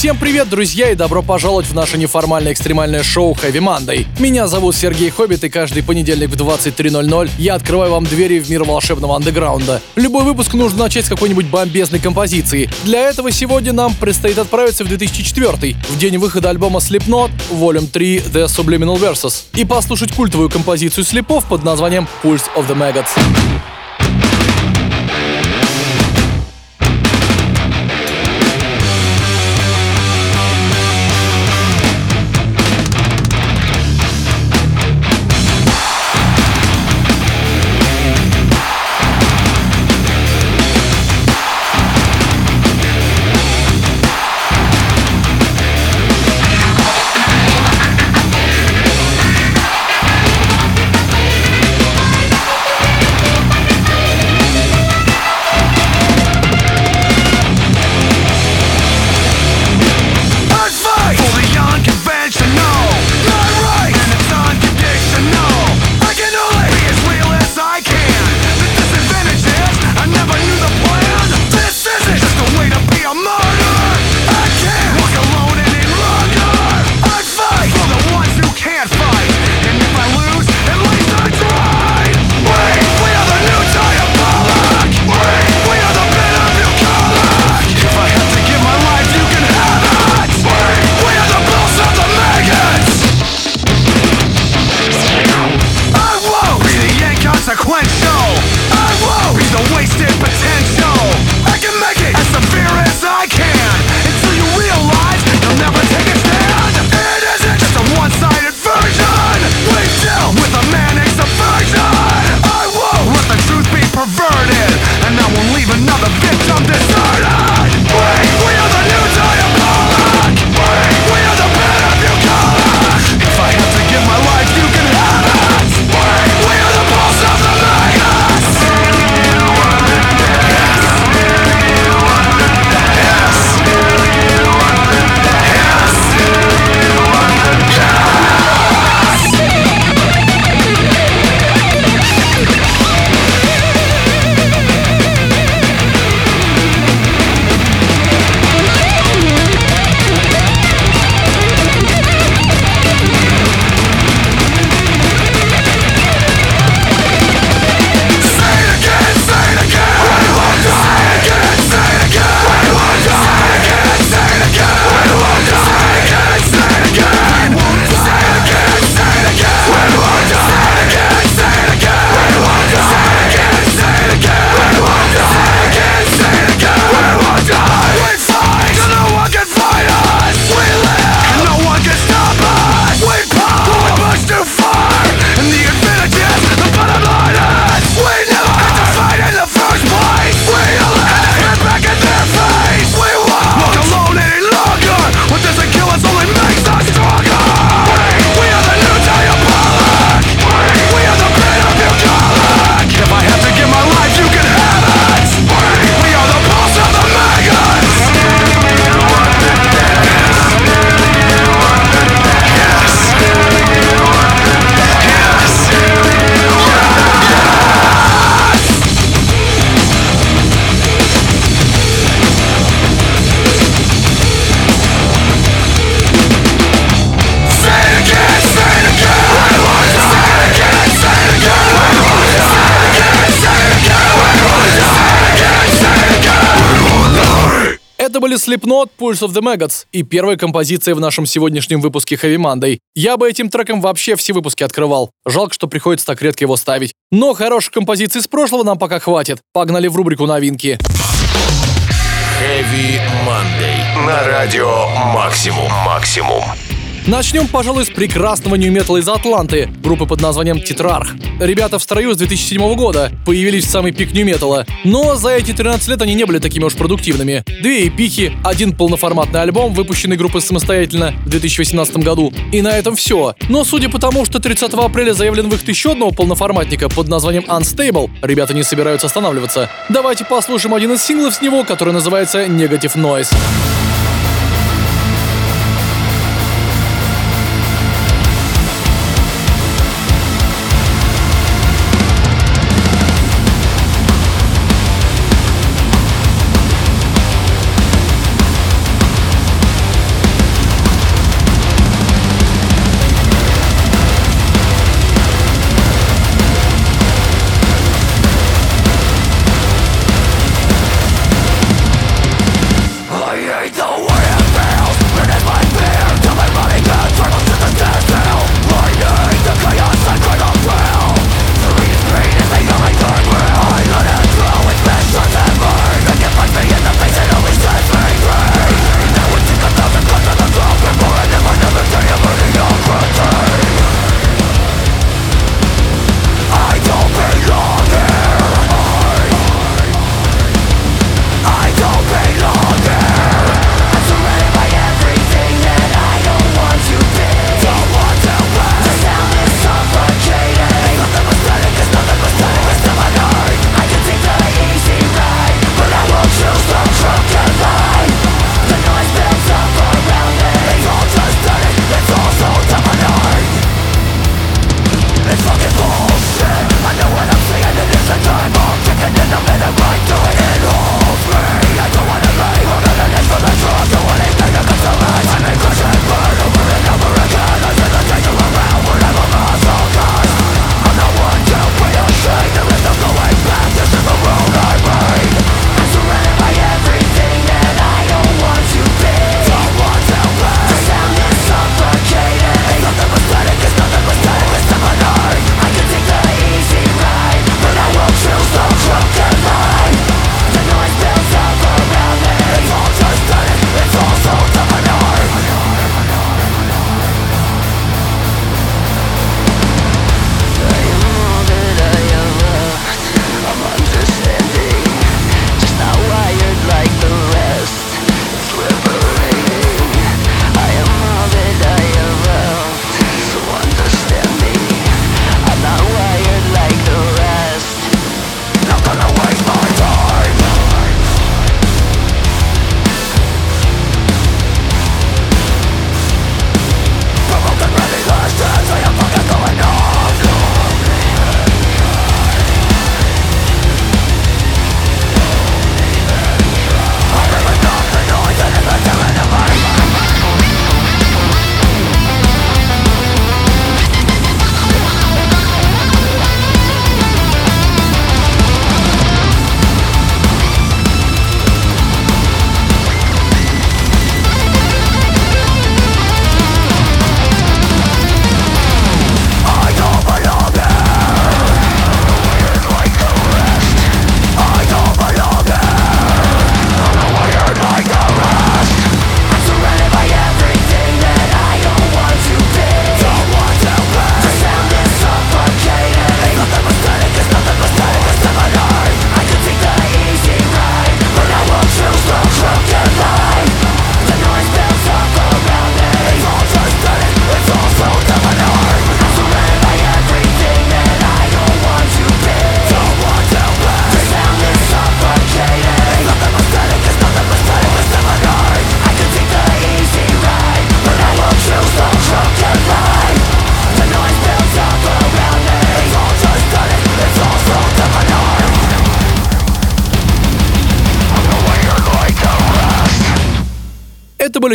Всем привет, друзья, и добро пожаловать в наше неформальное экстремальное шоу Heavy Monday. Меня зовут Сергей Хоббит, и каждый понедельник в 23.00 я открываю вам двери в мир волшебного андеграунда. Любой выпуск нужно начать с какой-нибудь бомбезной композиции. Для этого сегодня нам предстоит отправиться в 2004 в день выхода альбома Slipknot, Volume 3 The Subliminal Versus, и послушать культовую композицию слепов под названием Pulse of the Maggots. Slipknot, Pulse of the Maggots и первая композиция в нашем сегодняшнем выпуске Heavy Monday. Я бы этим треком вообще все выпуски открывал. Жалко, что приходится так редко его ставить. Но хороших композиций с прошлого нам пока хватит. Погнали в рубрику новинки. Heavy Monday. На радио «Максимум». «Максимум». Начнем, пожалуй, с прекрасного нью-металла из Атланты, группы под названием Тетрарх. Ребята в строю с 2007 года, появились в самый пик нью-металла. Но за эти 13 лет они не были такими уж продуктивными. Две эпихи, один полноформатный альбом, выпущенный группой самостоятельно в 2018 году. И на этом все. Но судя по тому, что 30 апреля заявлен выход еще одного полноформатника под названием Unstable, ребята не собираются останавливаться. Давайте послушаем один из синглов с него, который называется Negative Noise.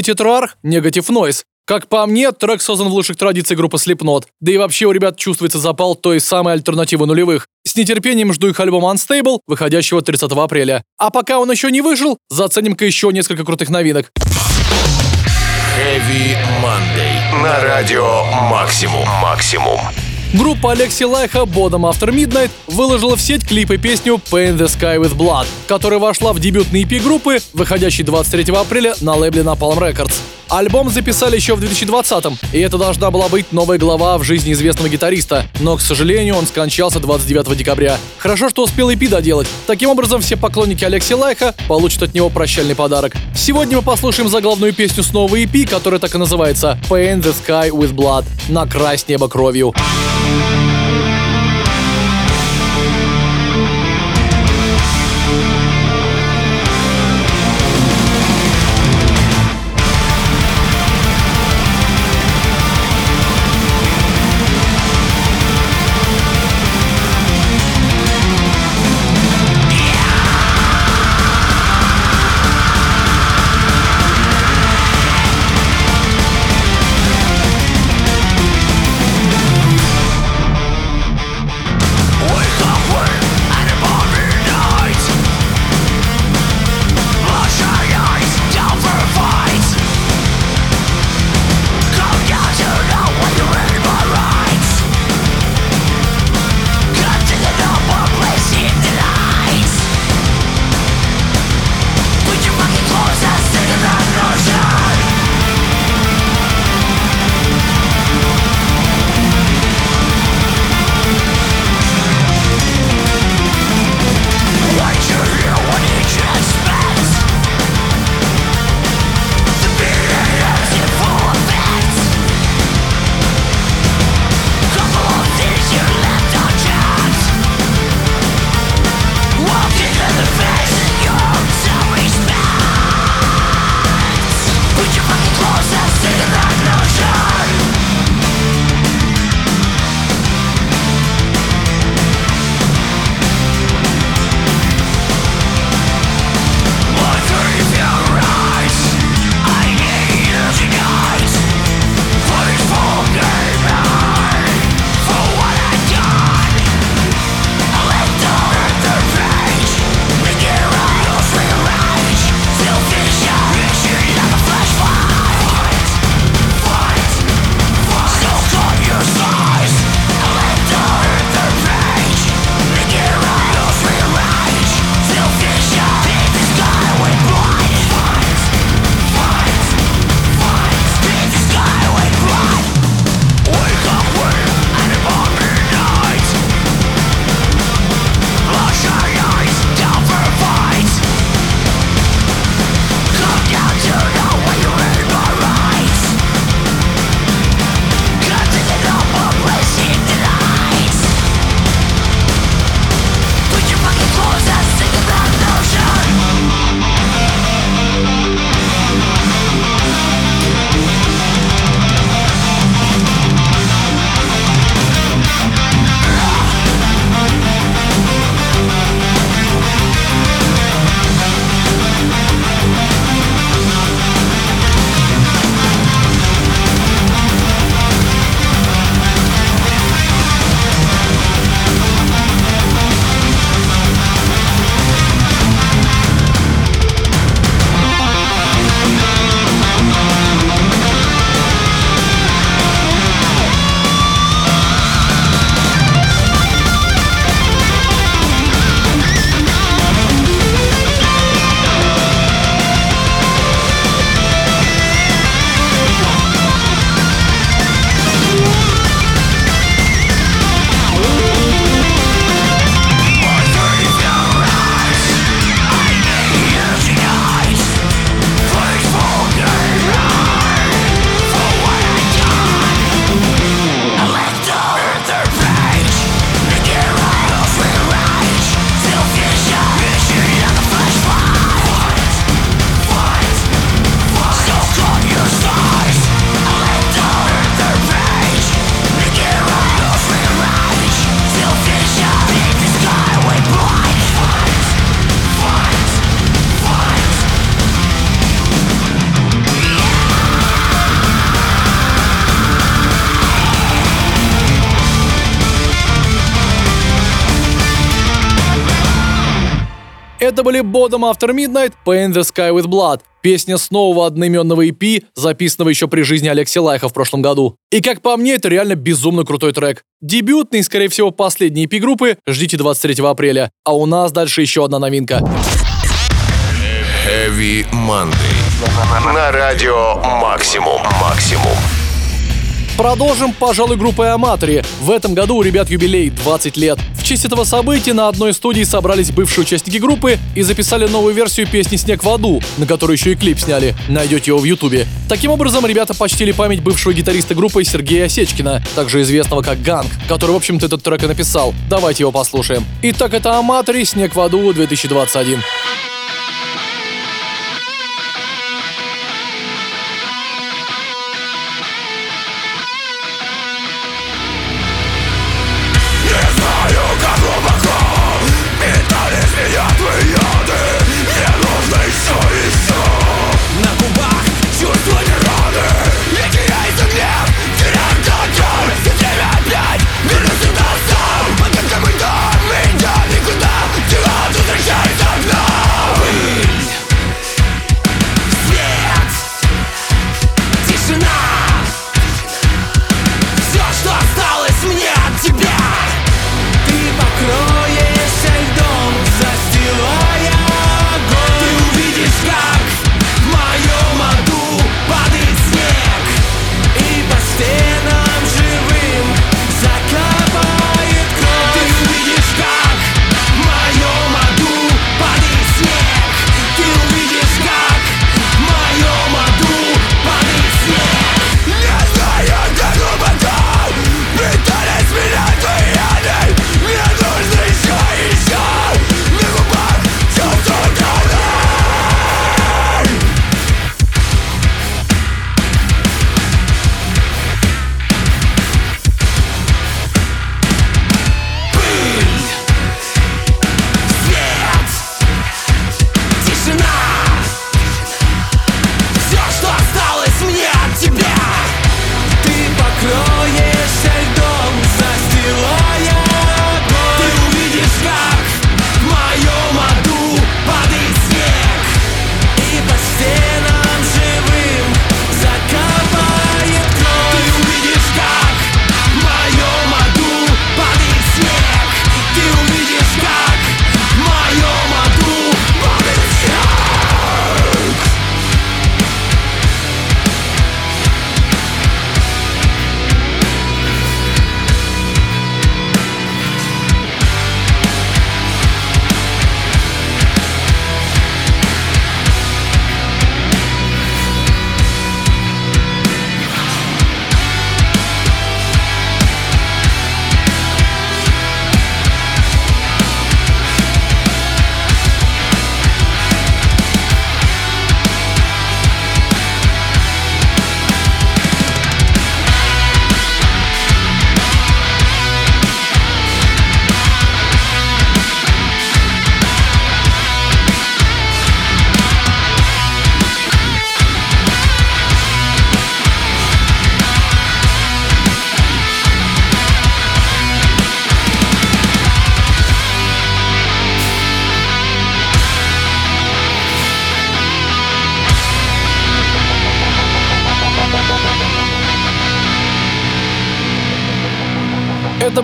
Тетрарх, Negative Noise. Как по мне, трек создан в лучших традициях группы Slipknot. Да и вообще у ребят чувствуется запал той самой альтернативы нулевых. С нетерпением жду их альбома Unstable, выходящего 30 апреля. А пока он еще не вышел, заценим-ка еще несколько крутых новинок. Heavy Monday. На радио Максимум. Максимум. Группа Алекси Лайха Bottom After Midnight выложила в сеть клип и песню Paint the Sky with Blood, которая вошла в дебютный EP группы, выходящий 23 апреля на лейбле Napalm Records. Альбом записали еще в 2020-м, и это должна была быть новая глава в жизни известного гитариста, но, к сожалению, он скончался 29 декабря. Хорошо, что успел EP доделать. Таким образом, все поклонники Алекси Лайха получат от него прощальный подарок. Сегодня мы послушаем заглавную песню с нового EP, которая так и называется Paint the Sky with Blood – «Накрась небо кровью». Это были Bodom After Midnight, Paint the Sky with Blood. Песня с нового одноименного EP, записанного еще при жизни Алекси Лайхо в прошлом году. И как по мне, это реально безумно крутой трек. Дебютный, скорее всего, последний EP группы, ждите 23 апреля. А у нас дальше еще одна новинка. Heavy Monday. На радио Максимум. Максимум. Продолжим, пожалуй, группой Amatory. В этом году у ребят юбилей 20 лет. В честь этого события на одной студии собрались бывшие участники группы и записали новую версию песни «Снег в аду», на которую еще и клип сняли. Найдете его в ютубе. Таким образом, ребята почтили память бывшего гитариста группы Сергея Осечкина, также известного как Gang, который, в общем-то, этот трек и написал. Давайте его послушаем. Итак, это Аматори «Снег в аду» 2021.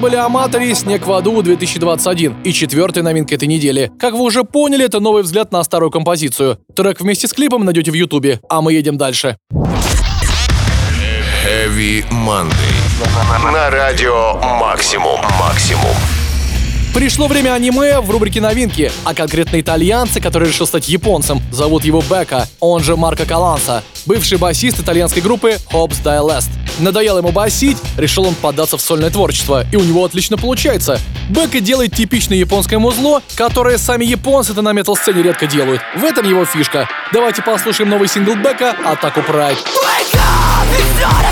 Были Аматори «Снег в аду» 2021 и четвертая новинка этой недели. Как вы уже поняли, это новый взгляд на старую композицию. Трек вместе с клипом найдете в ютубе, а мы едем дальше. Heavy Monday. На радио Максимум. Максимум. Пришло время аниме в рубрике новинки, а конкретно итальянца, который решил стать японцем. Зовут его Бека, он же Марко Каланса, бывший басист итальянской группы Hobbs Die Last. Надоело ему басить, решил он податься в сольное творчество, и у него отлично получается. Бека делает типичное японское музло, которое сами японцы-то на метал-сцене редко делают. В этом его фишка. Давайте послушаем новый сингл Бека «Атаку Pride». Wake up! It's not a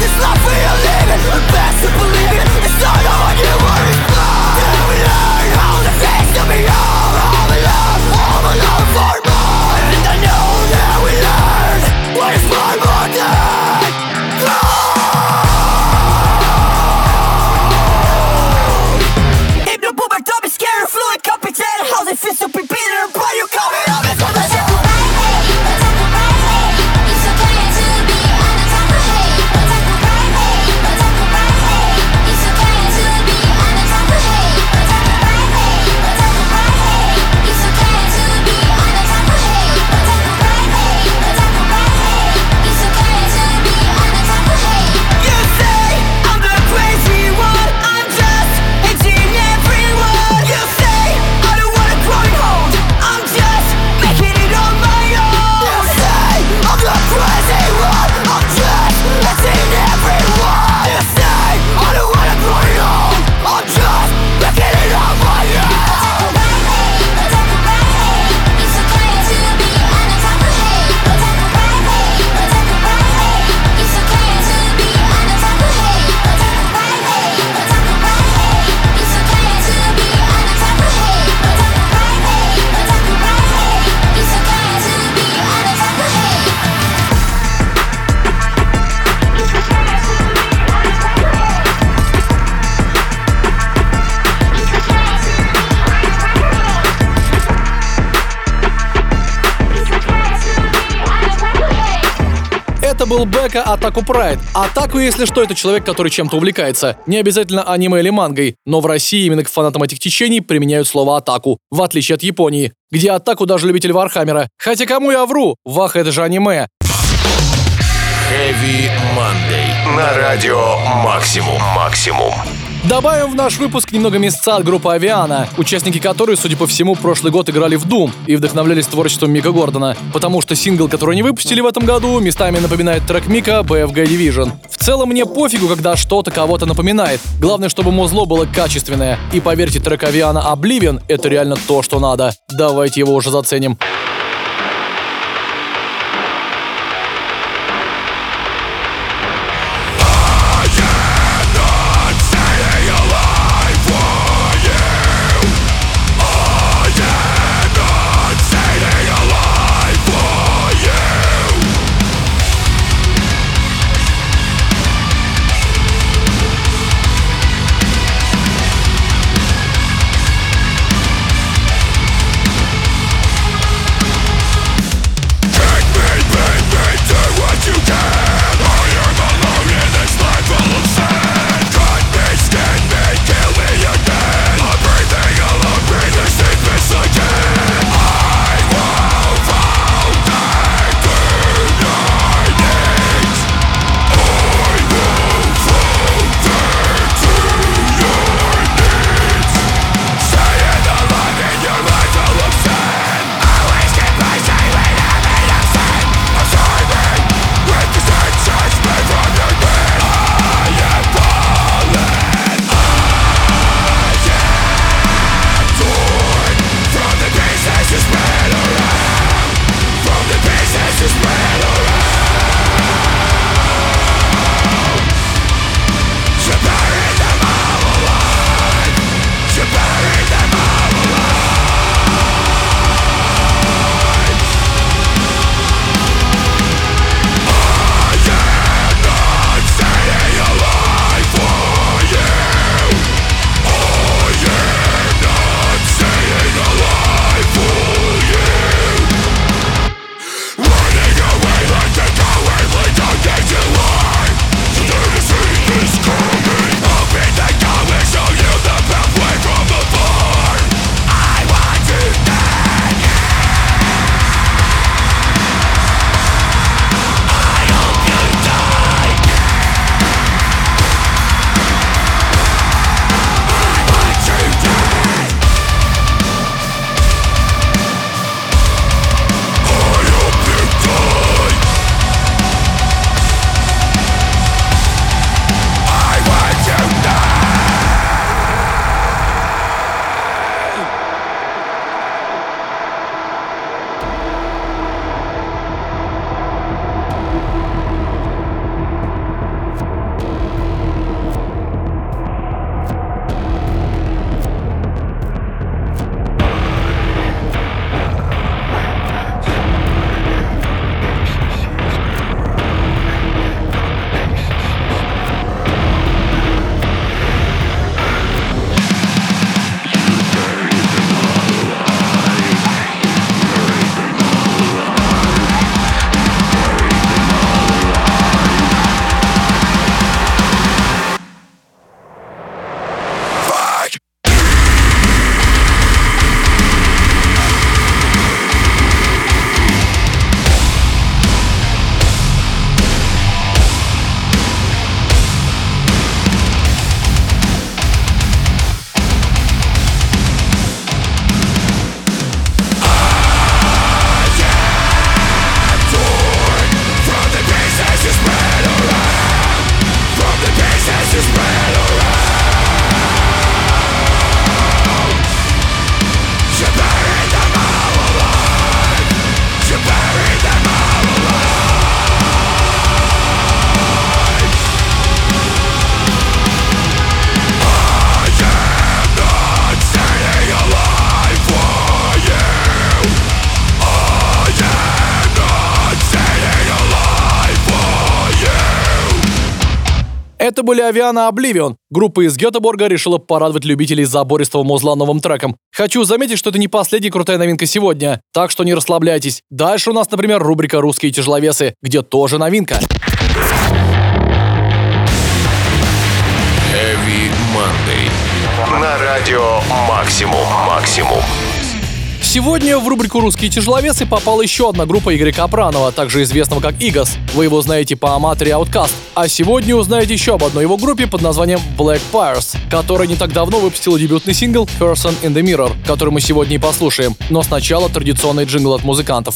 this life we are living, the best to believe it. It's not all you был Becko, Otaku Pride. Отаку, если что, это человек, который чем-то увлекается. Не обязательно аниме или мангой, но в России именно к фанатам этих течений применяют слово «отаку», в отличие от Японии, где отаку даже любитель Вархаммера. Хотя кому я вру? Ваха, это же аниме. Heavy Monday. На радио Максимум. Максимум. Добавим в наш выпуск немного мяса от группы Aviana, участники которой, судя по всему, прошлый год играли в Doom и вдохновлялись творчеством Мика Гордона, потому что сингл, который они выпустили в этом году, местами напоминает трек Мика BFG Division. В целом мне пофигу, когда что-то кого-то напоминает. Главное, чтобы музло было качественное. И поверьте, трек Aviana Oblivion — это реально то, что надо. Давайте его уже заценим. Были Авиана Oblivion. Группа из Гетеборга решила порадовать любителей забористого музла новым треком. Хочу заметить, что это не последняя крутая новинка сегодня, так что не расслабляйтесь. Дальше у нас, например, рубрика «Русские тяжеловесы», где тоже новинка. Heavy Monday. На радио Максимум. Максимум. Сегодня в рубрику «Русские тяжеловесы» попала еще одна группа Игоря Капранова, также известного как Игас. Вы его знаете по Аматоре Outcast. А сегодня узнаете еще об одной его группе под названием Black Pires, которая не так давно выпустила дебютный сингл Person in the Mirror, который мы сегодня и послушаем. Но сначала традиционный джингл от музыкантов.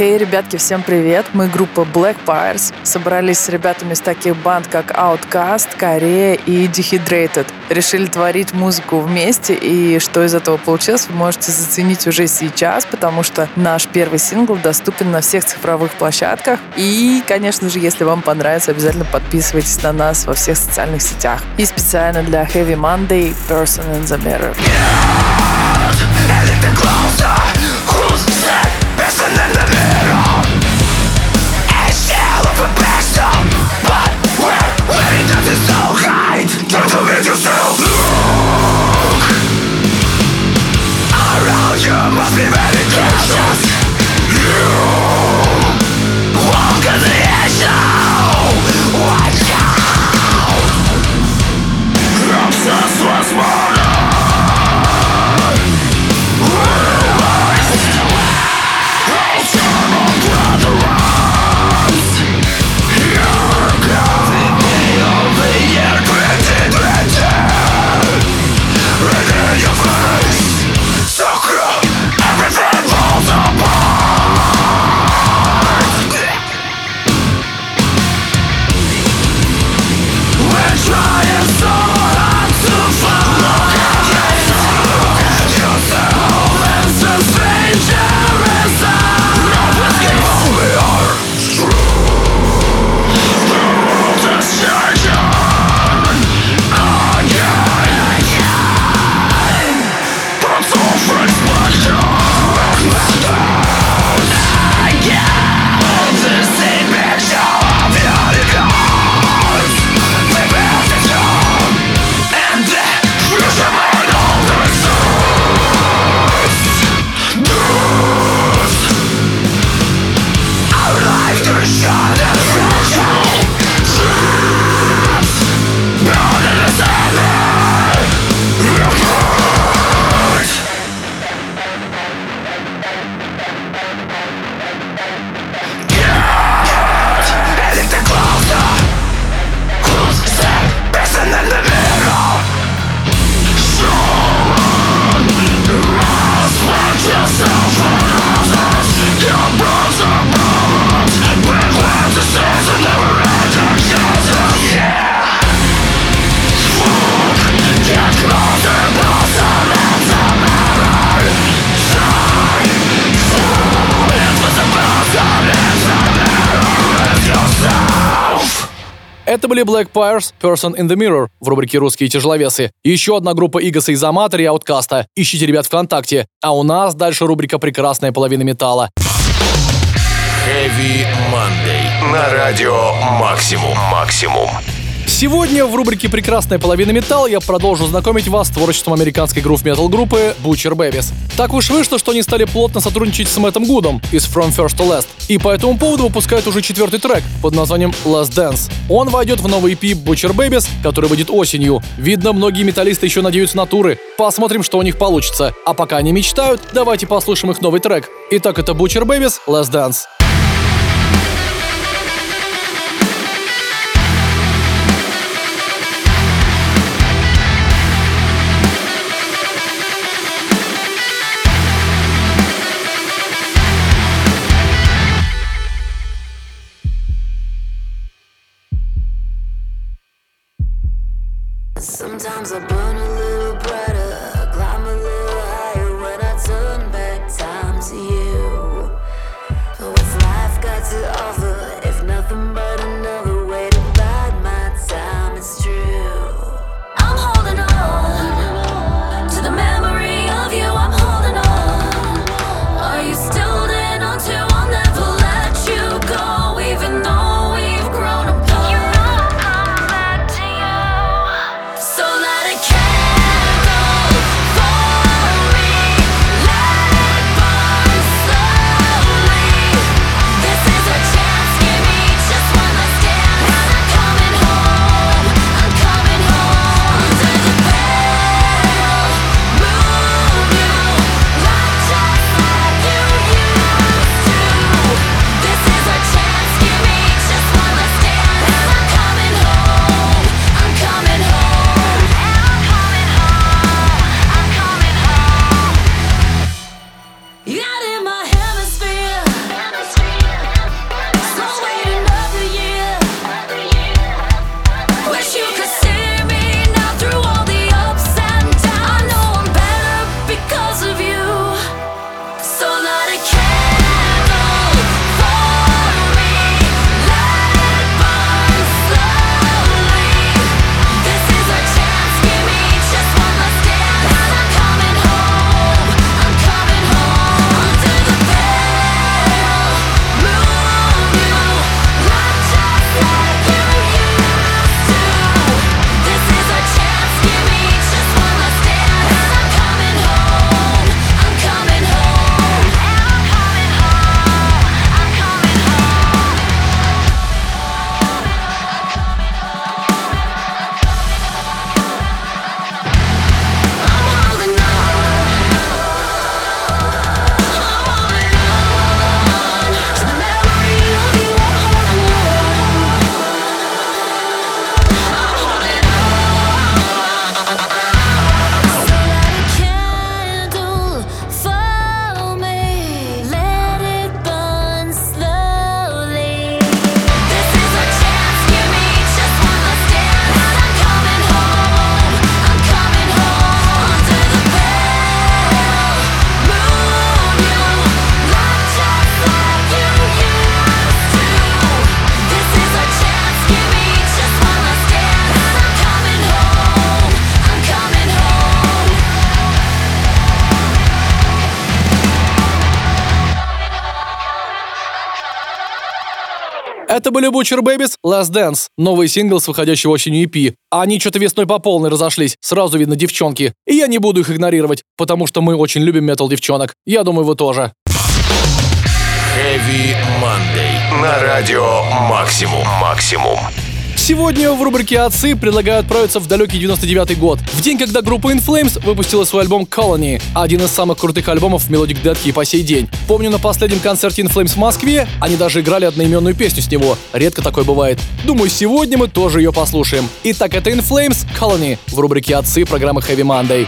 Эй, hey, ребятки, всем привет! Мы группа Black Pires. Собрались с ребятами из таких банд, как Outcast, Корея и Dehydrated. Решили творить музыку вместе, и что из этого получилось, вы можете заценить уже сейчас, потому что наш первый сингл доступен на всех цифровых площадках. И, конечно же, если вам понравится, обязательно подписывайтесь на нас во всех социальных сетях. И специально для Heavy Monday Person in the Mirror. Don't commit yourself Just you. Walk on the edge of Это были Black Pires, Person in the Mirror в рубрике «Русские тяжеловесы». Еще одна группа Игаса из Аматори и Ауткаста. Ищите ребят ВКонтакте. А у нас дальше рубрика «Прекрасная половина металла». Heavy Monday. На радио Максимум. Максимум. Сегодня в рубрике «Прекрасная половина металла» я продолжу знакомить вас с творчеством американской грув-метал группы Butcher Babies. Так уж вышло, что они стали плотно сотрудничать с Мэттом Гудом из From First to Last. И по этому поводу выпускают уже четвертый трек под названием Last Dance. Он войдет в новый EP Butcher Babies, который выйдет осенью. Видно, многие металлисты еще надеются на туры. Посмотрим, что у них получится. А пока они мечтают, давайте послушаем их новый трек. Итак, это Butcher Babies Last Dance. Это были Butcher Babies Last Dance, новый сингл с выходящего осенью EP. Они что-то весной по полной разошлись, сразу видно девчонки. И я не буду их игнорировать, потому что мы очень любим метал девчонок. Я думаю, вы тоже. Heavy Monday. На радио Максимум. Максимум. Сегодня в рубрике «Отцы» предлагаю отправиться в далекий 99 год, в день, когда группа In Flames выпустила свой альбом Colony, один из самых крутых альбомов в и по сей день. Помню, на последнем концерте In Flames в Москве они даже играли одноименную песню с него. Редко такое бывает. Думаю, сегодня мы тоже ее послушаем. Итак, это In Flames Colony в рубрике «Отцы» программы Heavy Monday.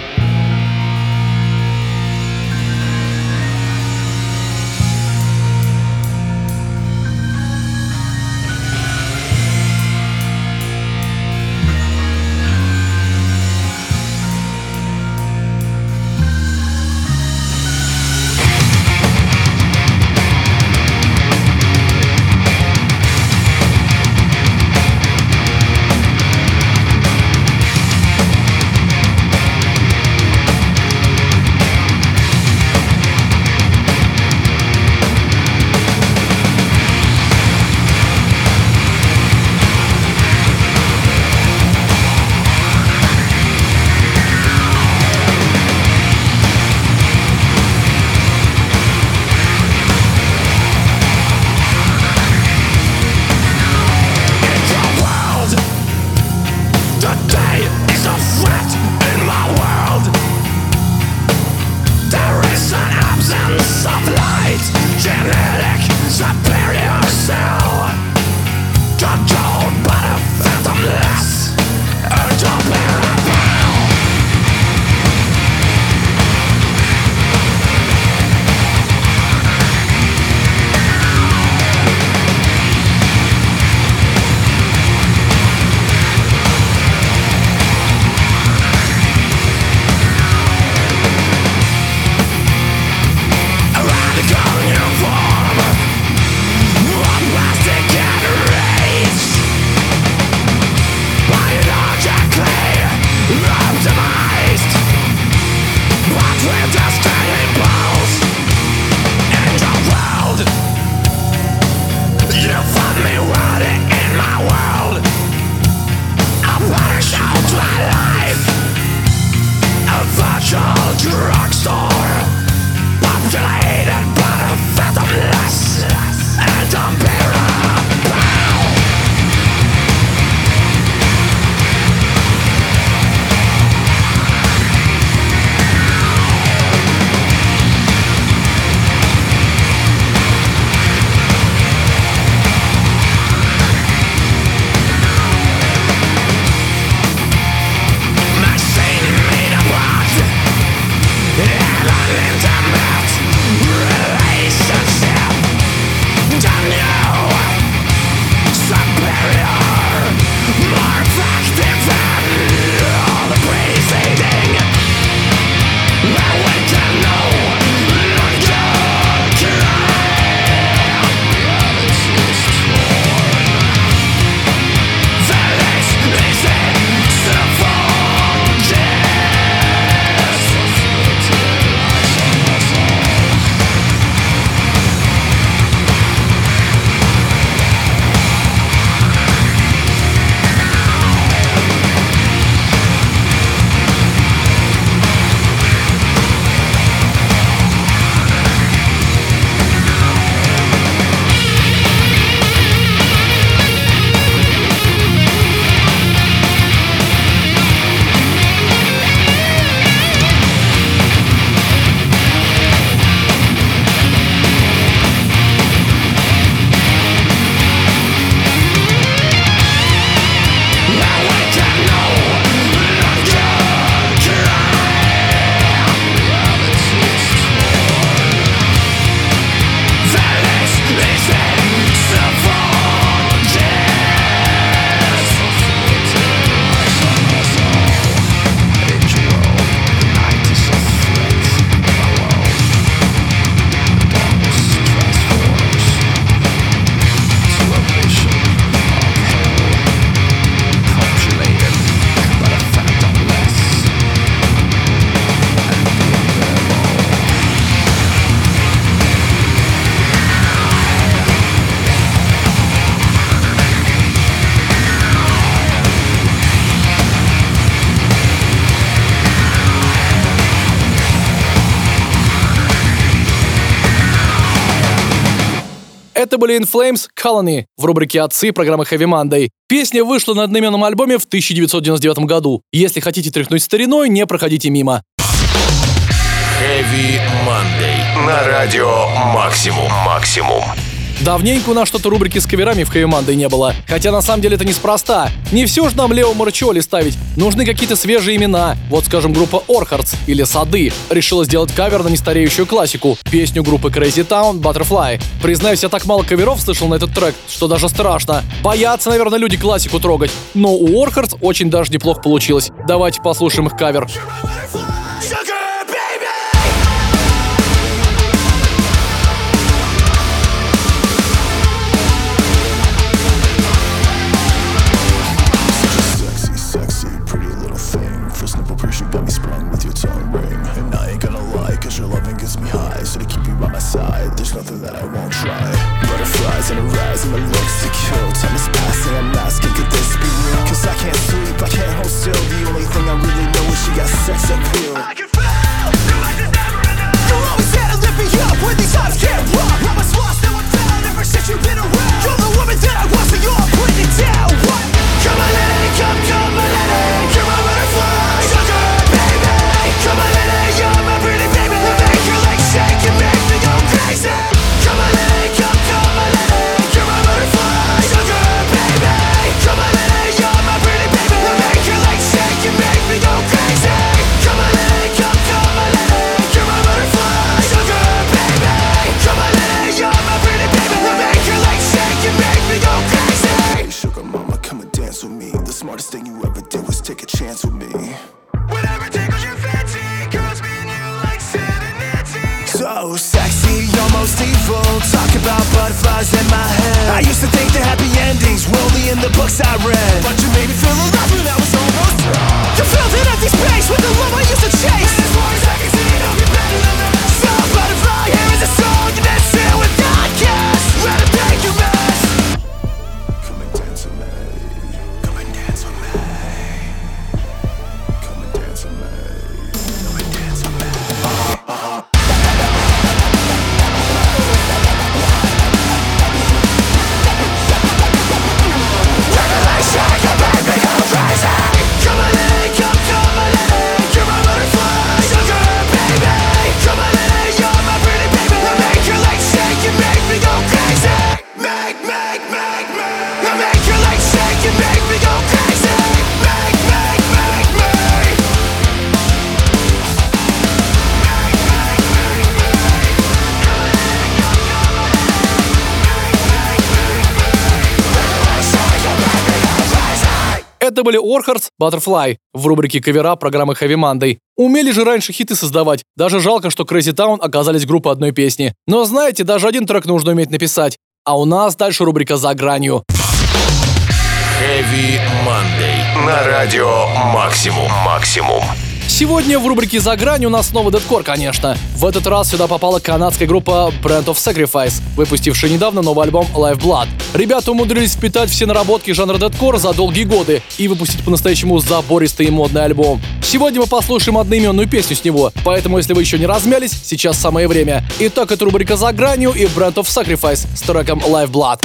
Были In Flames Colony в рубрике «Отцы» программы Heavy Monday. Песня вышла на одноименном альбоме в 1999 году. Если хотите тряхнуть стариной, не проходите мимо. Heavy Monday. На радио Максимум. Максимум. Давненько у нас что-то рубрики с каверами в Monday не было. Хотя на самом деле это неспроста. Не все же нам Лео Марчоли ставить. Нужны какие-то свежие имена. Вот, скажем, группа Orchards или Сады решила сделать кавер на нестареющую классику. Песню группы Crazy Town Butterfly. Признаюсь, я так мало каверов слышал на этот трек, что даже страшно. Боятся, наверное, люди классику трогать. Но у Orchards очень даже неплохо получилось. Давайте послушаем их кавер. Sugar take a chance with me. Whatever tickles your fancy Girls being you like Cincinnati So sexy, almost evil. Talk about butterflies in my head. I used to think the happy endings were only in the books I read. But you made me feel alive when I was almost You filled an empty space with the love I used to chase Это были Орхардс Butterfly в рубрике кавера программы Heavy Monday. Умели же раньше хиты создавать. Даже жалко, что Crazy Town оказались группой одной песни. Но знаете, даже один трек нужно уметь написать. А у нас дальше рубрика «За гранью». Heavy Monday. На радио Максимум. Максимум. Сегодня в рубрике «За грань» у нас снова дедкор, конечно. В этот раз сюда попала канадская группа Brand of Sacrifice, выпустившая недавно новый альбом Live Blood. Ребята умудрились впитать все наработки жанра дедкор за долгие годы и выпустить по-настоящему забористый и модный альбом. Сегодня мы послушаем одноименную песню с него, поэтому если вы еще не размялись, сейчас самое время. Итак, это рубрика «За гранью» и Brand of Sacrifice с треком Live Blood.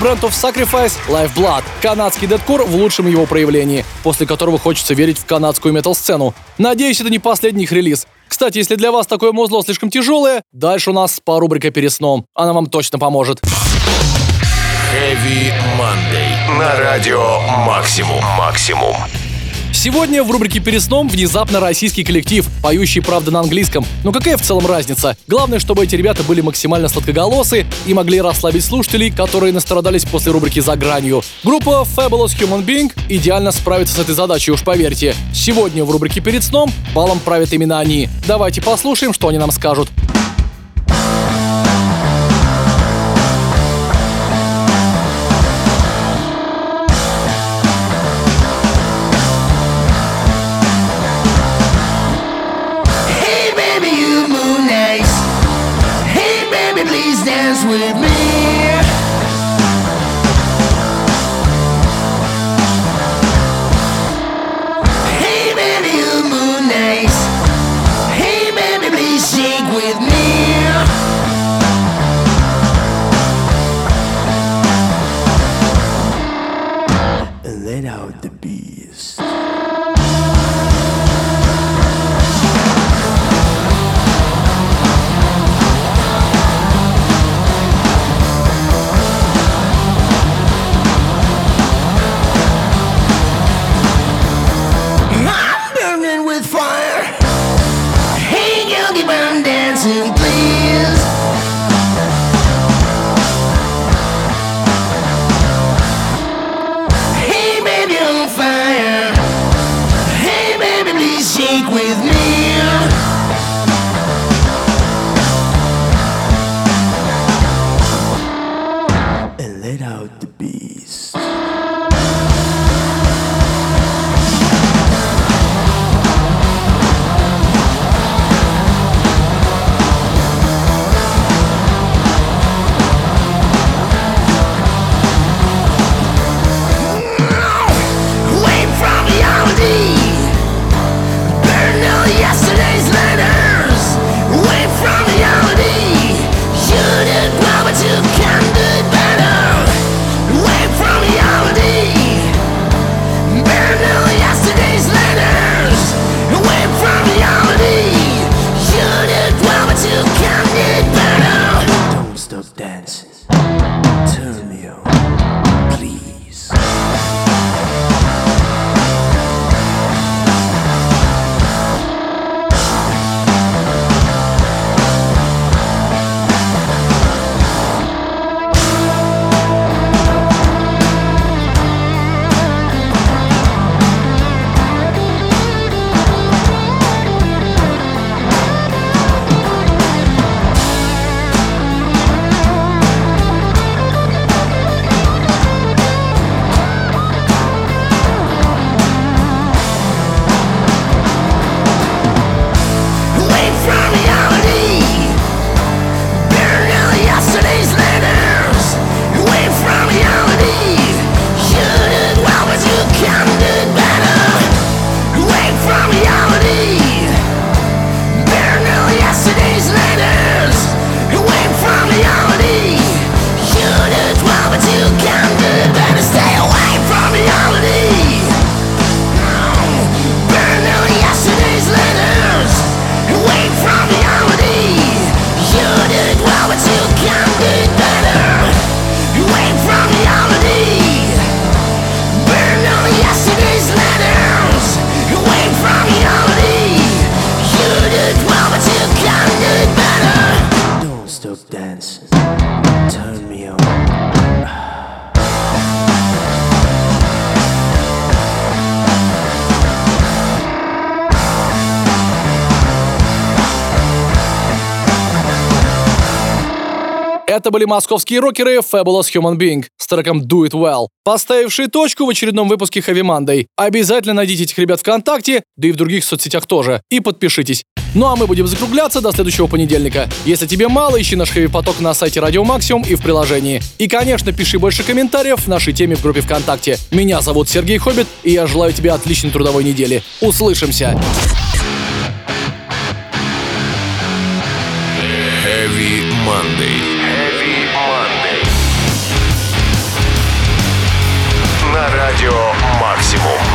Brand of Sacrifice, Life Blood, канадский дедкор в лучшем его проявлении, после которого хочется верить в канадскую метал-сцену. Надеюсь, это не последний их релиз. Кстати, если для вас такое музло слишком тяжелое, дальше у нас по рубрика «Перед сном». Она вам точно поможет. Heavy Monday. На радио Максимум. Максимум. Сегодня в рубрике «Перед сном» внезапно российский коллектив, поющий, правда, на английском. Но какая в целом разница? Главное, чтобы эти ребята были максимально сладкоголосы и могли расслабить слушателей, которые настрадались после рубрики «За гранью». Группа Fabulous Human Being идеально справится с этой задачей, уж поверьте. Сегодня в рубрике «Перед сном» балом правят именно они. Давайте послушаем, что они нам скажут. Let out the beast. Были московские рокеры Fabulous Human Being с треком Do It Well, поставившие точку в очередном выпуске Heavy Monday. Обязательно найдите этих ребят ВКонтакте, да и в других соцсетях тоже, и подпишитесь. Ну а мы будем закругляться до следующего понедельника. Если тебе мало, ищи наш Heavy Поток на сайте Радио Максимум и в приложении. И, конечно, пиши больше комментариев в нашей теме в группе ВКонтакте. Меня зовут Сергей Хоббит, и я желаю тебе отличной трудовой недели. Услышимся! Heavy Monday. Радио «Максимум».